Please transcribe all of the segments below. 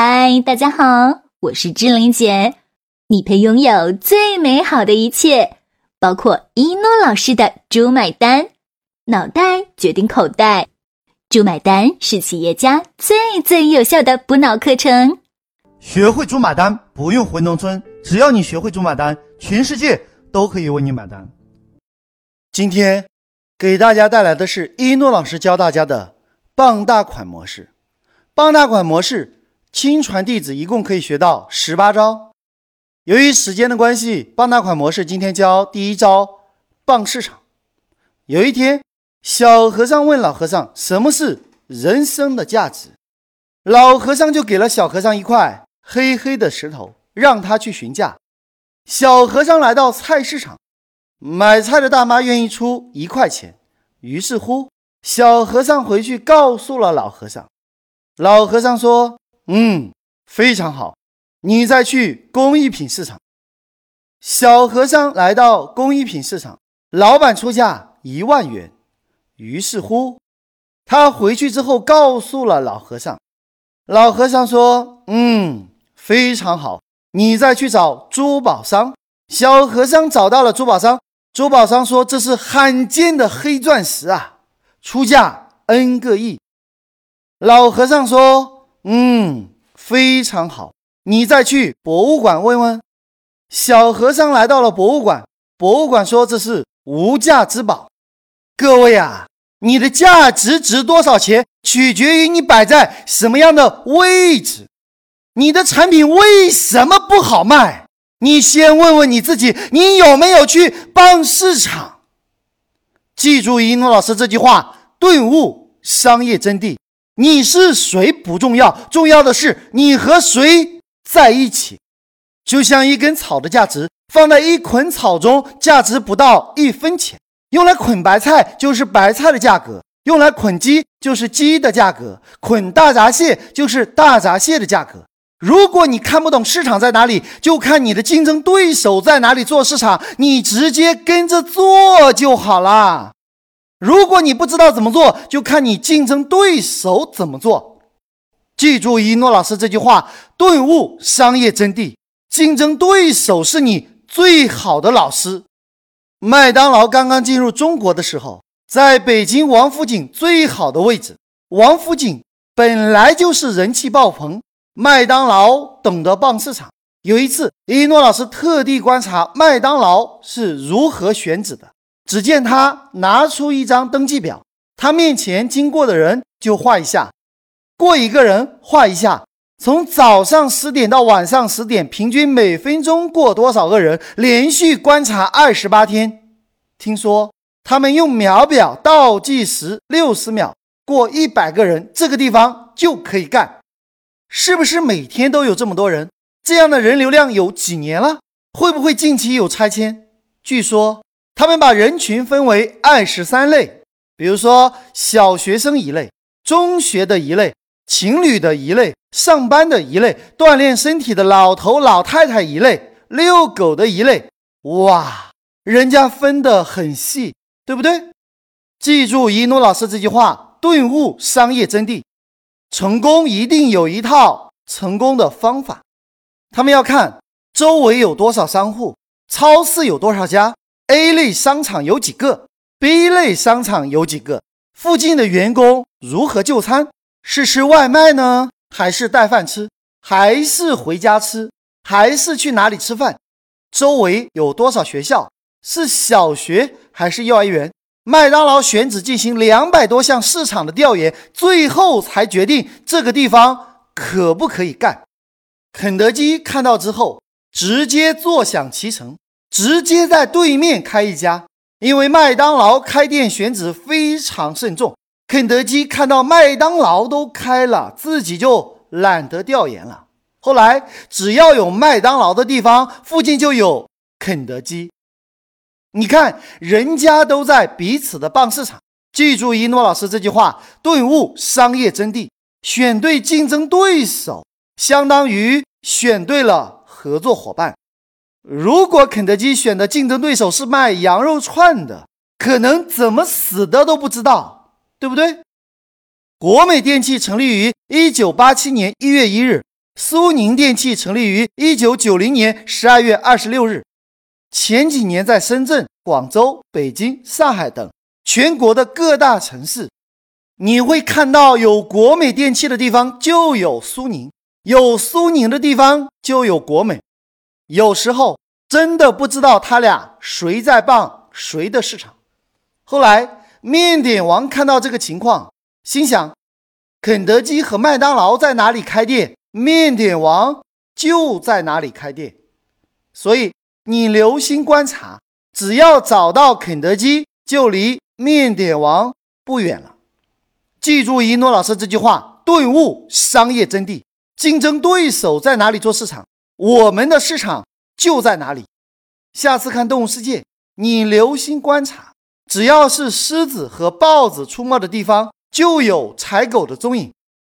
嗨，大家好，我是志玲姐。你配拥有最美好的一切，包括一诺老师的“猪买单”，脑袋决定口袋，“猪买单”是企业家最最有效的补脑课程。学会“猪买单”，不用回农村，只要你学会“猪买单”，全世界都可以为你买单。今天给大家带来的是一诺老师教大家的傍大款模式。傍大款模式。亲传弟子一共可以学到十八招。由于时间的关系，傍大款模式今天教第一招傍市场。有一天，小和尚问老和尚：“什么是人生的价值？”老和尚就给了小和尚一块黑黑的石头，让他去询价。小和尚来到菜市场，买菜的大妈愿意出一块钱。于是乎，小和尚回去告诉了老和尚。老和尚说。嗯，非常好。你再去工艺品市场。小和尚来到工艺品市场，老板出价一万元。于是乎，他回去之后告诉了老和尚。老和尚说：“嗯，非常好。你再去找珠宝商。”小和尚找到了珠宝商，珠宝商说：“这是罕见的黑钻石啊，出价 n 个亿。”老和尚说。嗯，非常好。你再去博物馆问问。小和尚来到了博物馆，博物馆说这是无价之宝。各位啊，你的价值值多少钱，取决于你摆在什么样的位置。你的产品为什么不好卖？你先问问你自己，你有没有去帮市场？记住一诺老师这句话，顿悟商业真谛。你是谁不重要，重要的是你和谁在一起。就像一根草的价值放在一捆草中，价值不到一分钱。用来捆白菜就是白菜的价格，用来捆鸡就是鸡的价格，捆大闸蟹就是大闸蟹的价格。如果你看不懂市场在哪里，就看你的竞争对手在哪里做市场，你直接跟着做就好了。如果你不知道怎么做，就看你竞争对手怎么做。记住一诺老师这句话，顿悟商业真谛。竞争对手是你最好的老师。麦当劳刚刚进入中国的时候，在北京王府井最好的位置。王府井本来就是人气爆棚，麦当劳懂得傍市场。有一次，一诺老师特地观察麦当劳是如何选址的。只见他拿出一张登记表，他面前经过的人就画一下，过一个人画一下。从早上十点到晚上十点，平均每分钟过多少个人？连续观察二十八天，听说他们用秒表倒计时六十秒过一百个人，这个地方就可以干。是不是每天都有这么多人？这样的人流量有几年了？会不会近期有拆迁？据说。他们把人群分为二十三类，比如说小学生一类，中学的一类，情侣的一类，上班的一类，锻炼身体的老头老太太一类，遛狗的一类。哇，人家分得很细，对不对？记住一诺老师这句话，顿悟商业真谛。成功一定有一套成功的方法。他们要看周围有多少商户，超市有多少家。A 类商场有几个？B 类商场有几个？附近的员工如何就餐？是吃外卖呢，还是带饭吃？还是回家吃？还是去哪里吃饭？周围有多少学校？是小学还是幼儿园？麦当劳选址进行两百多项市场的调研，最后才决定这个地方可不可以干。肯德基看到之后，直接坐享其成。直接在对面开一家，因为麦当劳开店选址非常慎重。肯德基看到麦当劳都开了，自己就懒得调研了。后来，只要有麦当劳的地方，附近就有肯德基。你看，人家都在彼此的傍市场。记住一诺老师这句话，顿悟商业真谛。选对竞争对手，相当于选对了合作伙伴。如果肯德基选的竞争对手是卖羊肉串的，可能怎么死的都不知道，对不对？国美电器成立于一九八七年一月一日，苏宁电器成立于一九九零年十二月二十六日，前几年在深圳、广州、北京、上海等全国的各大城市，你会看到有国美电器的地方就有苏宁，有苏宁的地方就有国美。有时候真的不知道他俩谁在傍谁的市场。后来面点王看到这个情况，心想：肯德基和麦当劳在哪里开店？面点王就在哪里开店，所以你留心观察，只要找到肯德基，就离面点王不远了。记住一诺老师这句话，顿悟商业真谛：竞争对手在哪里做市场，我们的市场就在哪里。下次看《动物世界》，你留心观察，只要是狮子和豹子出没的地方，就有豺狗的踪影。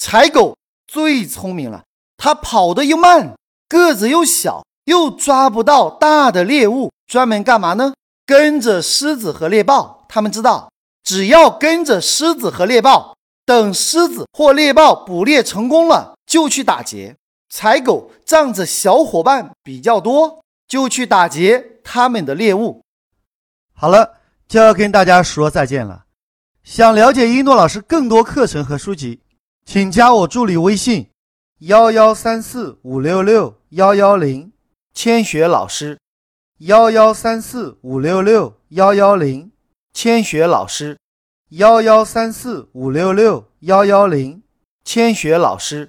豺狗。最聪明了，它跑得又慢，个子又小，又抓不到大的猎物，专门干嘛呢？跟着狮子和猎豹。他们知道，只要跟着狮子和猎豹，等狮子或猎豹捕猎成功了，就去打劫。采狗仗着小伙伴比较多，就去打劫他们的猎物。好了，就要跟大家说再见了。想了解一诺老师更多课程和书籍。请加我助理微信：幺幺三四五六六幺幺零，千雪老师。幺幺三四五六六幺幺零，千雪老师。幺幺三四五六六幺幺零，千雪老师。